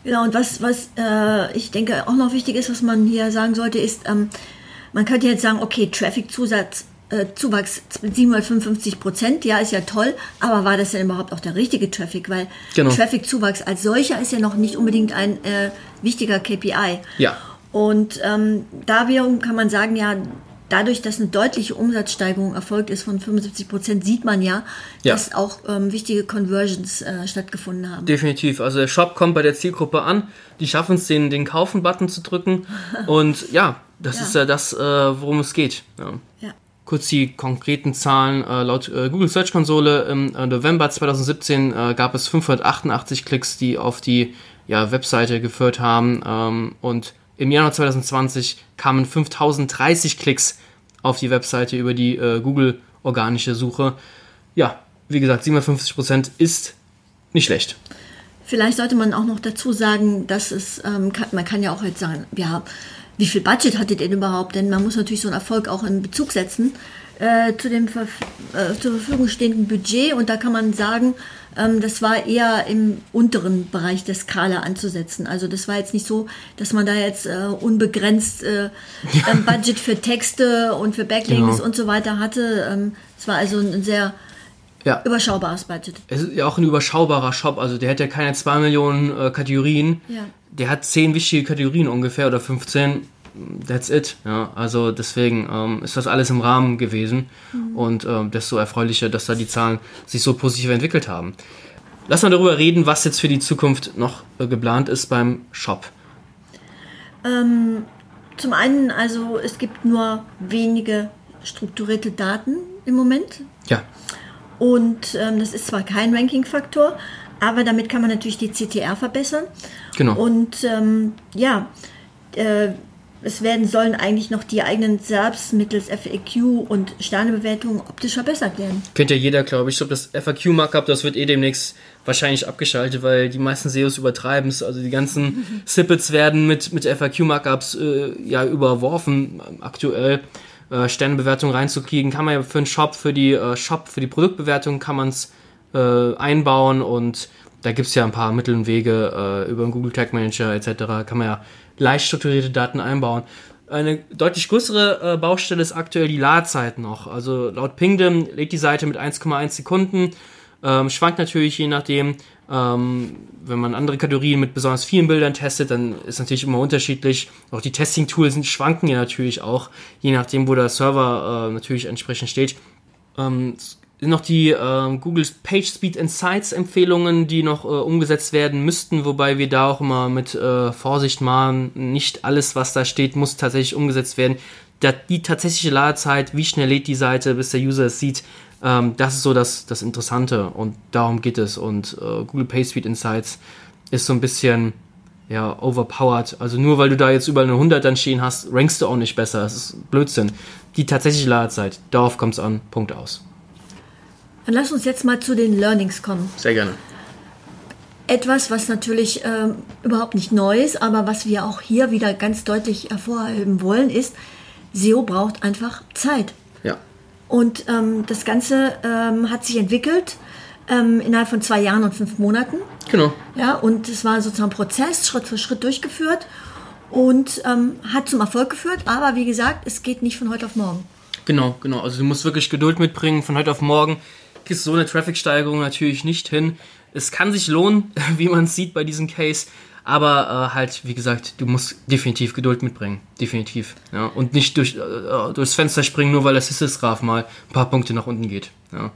Genau, und was, was äh, ich denke auch noch wichtig ist, was man hier sagen sollte, ist, ähm, man könnte jetzt sagen, okay, Traffic-Zusatz, äh, Zuwachs 755 Prozent, ja, ist ja toll, aber war das denn überhaupt auch der richtige Traffic? Weil Genau. Traffic-Zuwachs als solcher ist ja noch nicht unbedingt ein äh, wichtiger KPI. Ja. Und ähm, da wiederum kann man sagen, ja, dadurch, dass eine deutliche Umsatzsteigerung erfolgt ist von 75 Prozent, sieht man ja, Ja. dass auch ähm, wichtige Conversions äh, stattgefunden haben. Definitiv. Also der Shop kommt bei der Zielgruppe an, die schaffen es, den, den Kaufen-Button zu drücken. [LAUGHS] Und ja, das Ja. ist ja das, äh, worum es geht. Ja. Ja. Kurz die konkreten Zahlen. Äh, laut äh, Google Search Konsole im äh, November 2017 äh, gab es 588 Klicks, die auf die ja, Webseite geführt haben. Ähm, und im Januar 2020 kamen 5030 Klicks auf die Webseite über die äh, Google organische Suche. Ja, wie gesagt, 57% ist nicht schlecht. Vielleicht sollte man auch noch dazu sagen, dass es, ähm, kann, man kann ja auch jetzt sagen, ja, wie viel Budget hattet ihr denn überhaupt? Denn man muss natürlich so einen Erfolg auch in Bezug setzen äh, zu dem Verf äh, zur Verfügung stehenden Budget. Und da kann man sagen, ähm, das war eher im unteren Bereich der Skala anzusetzen. Also das war jetzt nicht so, dass man da jetzt äh, unbegrenzt äh, ein Budget für Texte und für Backlinks Genau. und so weiter hatte. Ähm, Es war also ein sehr Ja. überschaubares Budget. Es ist ja auch ein überschaubarer Shop, also der hat ja keine 2 Millionen äh, Kategorien. Ja. Der hat 10 wichtige Kategorien ungefähr oder 15. That's it. Ja, also deswegen ähm, ist das alles im Rahmen gewesen und ähm, desto erfreulicher, dass da die Zahlen sich so positiv entwickelt haben. Lass mal darüber reden, was jetzt für die Zukunft noch äh, geplant ist beim Shop. Zum einen, also es gibt nur wenige strukturierte Daten im Moment Ja, und ähm, das ist zwar kein Ranking-Faktor, aber damit kann man natürlich die CTR verbessern. genau. Und ähm, ja, äh, es werden sollen eigentlich noch die eigenen SERPs mittels FAQ und Sternebewertungen optisch verbessert werden. Kennt ja jeder, glaube ich. Ich glaube, das FAQ-Markup, das wird eh demnächst wahrscheinlich abgeschaltet, weil die meisten SEOs übertreiben es. Also die ganzen [LAUGHS] Snippets werden mit, mit FAQ-Markups äh, ja überworfen aktuell. Äh, Sternebewertung reinzukriegen, kann man ja für einen Shop, für die äh, Shop, für die Produktbewertung kann man es äh, einbauen und da gibt es ja ein paar Mittel und Wege äh, über den Google Tag Manager etc. kann man ja leicht strukturierte Daten einbauen. Eine deutlich größere äh, Baustelle ist aktuell die Ladezeit noch. Also laut Pingdom lädt die Seite mit 1,1 Sekunden. Ähm, schwankt natürlich je nachdem. Ähm, wenn man andere Kategorien mit besonders vielen Bildern testet, dann ist natürlich immer unterschiedlich. Auch die Testing-Tools schwanken ja natürlich auch, je nachdem, wo der Server äh, natürlich entsprechend steht. Ähm, noch die äh, Google Page Speed Insights Empfehlungen, die noch äh, umgesetzt werden müssten, wobei wir da auch immer mit äh, Vorsicht machen. Nicht alles, was da steht, muss tatsächlich umgesetzt werden. Da, die tatsächliche Ladezeit, wie schnell lädt die Seite, bis der User es sieht, ähm, das ist so das, das Interessante und darum geht es. Und äh, Google Page Speed Insights ist so ein bisschen ja, overpowered. Also nur weil du da jetzt überall eine 100 dann stehen hast, rankst du auch nicht besser. Das ist Blödsinn. Die tatsächliche Ladezeit, darauf kommt es an. Punkt aus. Dann lass uns jetzt mal zu den Learnings kommen. Sehr gerne. Etwas, was natürlich ähm, überhaupt nicht neu ist, aber was wir auch hier wieder ganz deutlich hervorheben wollen, ist, SEO braucht einfach Zeit. Ja. Und ähm, das Ganze ähm, hat sich entwickelt ähm, innerhalb von zwei Jahren und fünf Monaten. Genau. Ja, und es war sozusagen ein Prozess, Schritt für Schritt durchgeführt und ähm, hat zum Erfolg geführt. Aber wie gesagt, es geht nicht von heute auf morgen. Genau, genau. Also du musst wirklich Geduld mitbringen. Von heute auf morgen kriegst du so eine Traffic-Steigerung natürlich nicht hin. Es kann sich lohnen, [LAUGHS] wie man es sieht bei diesem Case. Aber äh, halt, wie gesagt, du musst definitiv Geduld mitbringen. Definitiv. Ja? Und nicht durch, äh, durchs Fenster springen, nur weil das Hissesgraf mal ein paar Punkte nach unten geht. Ja?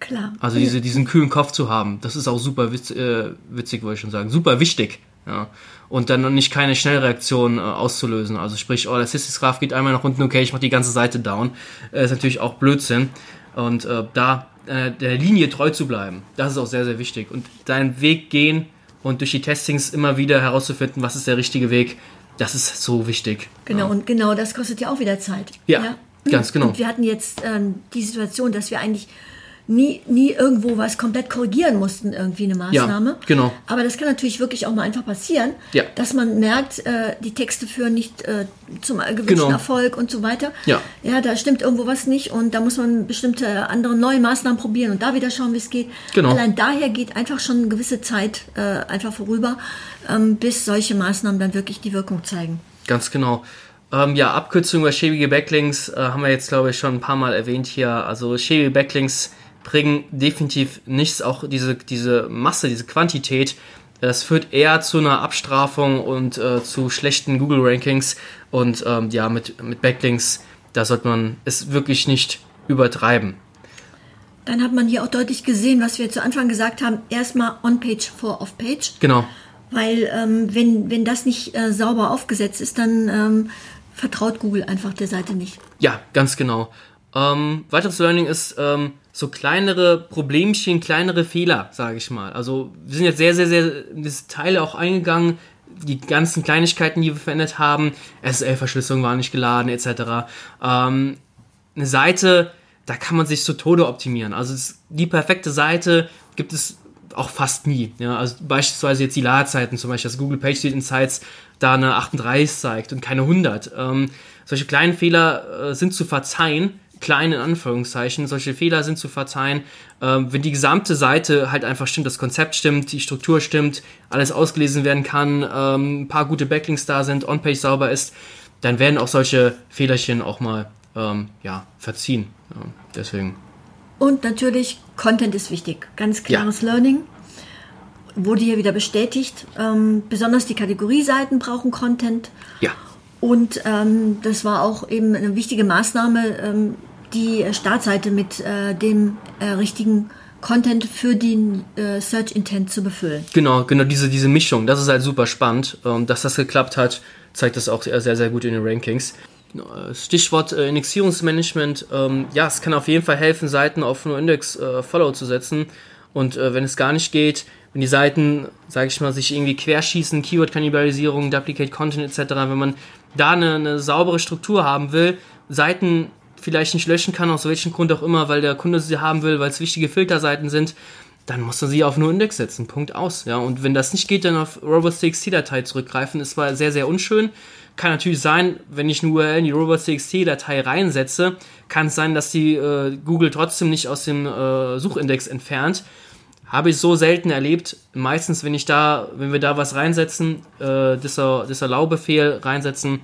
Klar. Also diese, diesen kühlen Kopf zu haben, das ist auch super witz, äh, witzig, wollte ich schon sagen. Super wichtig. Ja. Und dann nicht keine Schnellreaktion äh, auszulösen. Also sprich, oh, der Hissesgraf geht einmal nach unten, okay, ich mach die ganze Seite down. Äh, ist natürlich auch Blödsinn. Und äh, da äh, der Linie treu zu bleiben, das ist auch sehr, sehr wichtig. Und deinen Weg gehen und durch die Testings immer wieder herauszufinden, was ist der richtige Weg, das ist so wichtig. Genau, ja. und genau das kostet ja auch wieder Zeit. Ja, ganz genau. Und wir hatten jetzt ähm, die Situation, dass wir eigentlich nie, nie irgendwo was komplett korrigieren mussten, irgendwie eine Maßnahme. Ja, genau. Aber das kann natürlich wirklich auch mal einfach passieren, Ja. dass man merkt, äh, die Texte führen nicht äh, zum gewünschten Genau. Erfolg und so weiter. Ja. ja, da stimmt irgendwo was nicht und da muss man bestimmte andere neue Maßnahmen probieren und da wieder schauen, wie es geht. Genau. Allein daher geht einfach schon eine gewisse Zeit äh, einfach vorüber, ähm, bis solche Maßnahmen dann wirklich die Wirkung zeigen. Ganz genau. Ähm, ja, Abkürzung über schäbige Backlinks äh, haben wir jetzt, glaube ich, schon ein paar Mal erwähnt hier. Also schäbige Backlinks bringen definitiv nichts, auch diese, diese Masse, diese Quantität. Das führt eher zu einer Abstrafung und äh, zu schlechten Google-Rankings. Und ähm, ja, mit, mit Backlinks, da sollte man es wirklich nicht übertreiben. Dann hat man hier auch deutlich gesehen, was wir zu Anfang gesagt haben, erstmal On-Page vor Off-Page. Genau. Weil ähm, wenn, wenn das nicht äh, sauber aufgesetzt ist, dann ähm, vertraut Google einfach der Seite nicht. Ja, ganz genau. Ähm, weiteres Learning ist ähm, so kleinere Problemchen, kleinere Fehler, sage ich mal. Also wir sind jetzt sehr, sehr, sehr das Teile auch eingegangen. Die ganzen Kleinigkeiten, die wir verändert haben, SSL-Verschlüsselung war nicht geladen, etc. Ähm, eine Seite, da kann man sich zu Tode optimieren. Also es, die perfekte Seite gibt es auch fast nie. Ja, also beispielsweise jetzt die Ladezeiten, zum Beispiel, dass Google PageSpeed Insights da eine 38 zeigt und keine 100. Ähm, solche kleinen Fehler äh, sind zu verzeihen, klein in Anführungszeichen. Solche Fehler sind zu verzeihen, ähm, wenn die gesamte Seite halt einfach stimmt, das Konzept stimmt, die Struktur stimmt, alles ausgelesen werden kann, ähm, ein paar gute Backlinks da sind, On-Page sauber ist, dann werden auch solche Fehlerchen auch mal ähm, ja, verziehen. Ja, deswegen. Und natürlich, Content ist wichtig. Ganz klares Learning. Wurde hier wieder bestätigt. Ähm, besonders die Kategorieseiten brauchen Content. Ja, Und ähm, das war auch eben eine wichtige Maßnahme, ähm, die Startseite mit äh, dem äh, richtigen Content für den äh, Search Intent zu befüllen. Genau, genau diese, diese Mischung, das ist halt super spannend. Und dass das geklappt hat, zeigt das auch sehr, sehr gut in den Rankings. Äh, Stichwort äh, Indexierungsmanagement. Ähm, ja, es kann auf jeden Fall helfen, Seiten auf nur Index äh, Follow zu setzen. Und äh, wenn es gar nicht geht, wenn die Seiten, sage ich mal, sich irgendwie querschießen, Keyword-Kannibalisierung, Duplicate Content etc., wenn man da eine, eine saubere Struktur haben will, Seiten vielleicht nicht löschen kann, aus welchem Grund auch immer, weil der Kunde sie haben will, weil es wichtige Filterseiten sind, dann muss er sie auf nur Index setzen. Punkt aus. Ja, und wenn das nicht geht, dann auf robots.txt-Datei zurückgreifen. Das war sehr, sehr unschön. Kann natürlich sein, wenn ich eine URL in die robots.txt-Datei reinsetze, kann es sein, dass die äh, Google trotzdem nicht aus dem äh, Suchindex entfernt. Habe ich so selten erlebt. Meistens, wenn ich da, wenn wir da was reinsetzen, äh, dieser, dieser Laubefehl reinsetzen,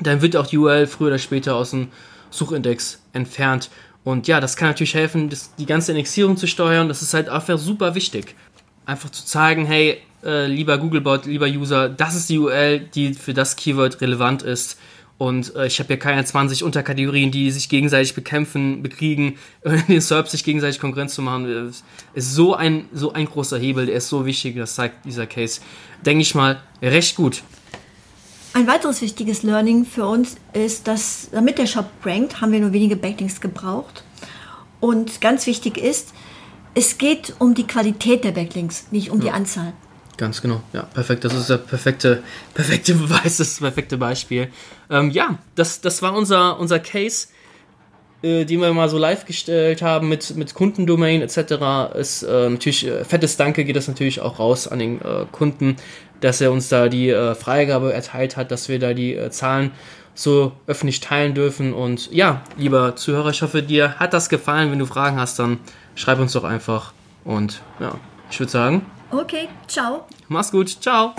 dann wird auch die URL früher oder später aus dem Suchindex entfernt. Und ja, das kann natürlich helfen, das, die ganze Indexierung zu steuern. Das ist halt einfach super wichtig. Einfach zu zeigen, hey, äh, lieber Googlebot, lieber User, das ist die URL, die für das Keyword relevant ist. Und äh, ich habe hier keine 20 Unterkategorien, die sich gegenseitig bekämpfen, bekriegen, [LAUGHS] den SERP sich gegenseitig Konkurrenz zu machen. Ist so ein, so ein großer Hebel, der ist so wichtig, das zeigt dieser Case, denke ich mal, recht gut. Ein weiteres wichtiges Learning für uns ist, dass damit der Shop rankt, haben wir nur wenige Backlinks gebraucht. Und ganz wichtig ist, es geht um die Qualität der Backlinks, nicht um ja. die Anzahl. Ganz genau, ja, perfekt. Das ist der perfekte, perfekte [LAUGHS] Beweis, das perfekte Beispiel. Ähm, ja, das, das war unser, unser Case, äh, den wir mal so live gestellt haben mit, mit Kundendomain etc. Ist äh, natürlich, äh, fettes Danke geht das natürlich auch raus an den äh, Kunden, dass er uns da die äh, Freigabe erteilt hat, dass wir da die äh, Zahlen so öffentlich teilen dürfen. Und ja, lieber Zuhörer, ich hoffe, dir hat das gefallen. Wenn du Fragen hast, dann schreib uns doch einfach. Und ja, ich würde sagen. Okay, ciao. Mach's gut, ciao.